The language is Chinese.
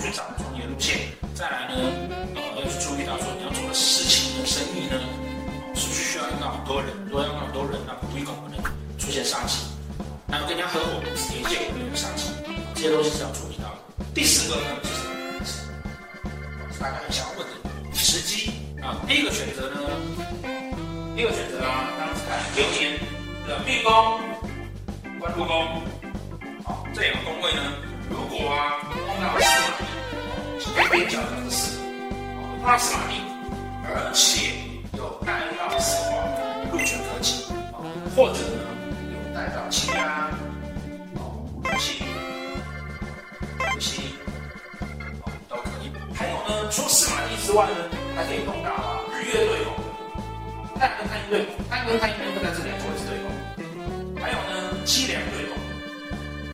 去找创业路线。再来呢，呃，要去注意到说你要做的事情的生意呢，是不是需要用到很多人？如果用到很多人，那不一定可能出现杀气。还有跟人家合伙，直接借给别人杀气，这些东西是要注意到的。第四个呢，就是大家很想要问的时机啊。第一个选择呢，第一个选择啊，当时看流年的命宫、官禄宫，好，这两个宫位呢，如果啊懿，边边角的司，碰到司马懿，而且有带到四化，禄权科技，或者呢有带到青啊，哦，五行。除司马懿之外呢，还可以弄到啊日月对宫，太阳跟太阴对宫，太阳跟太阴跟在这两个位置对宫，还有呢七梁对宫，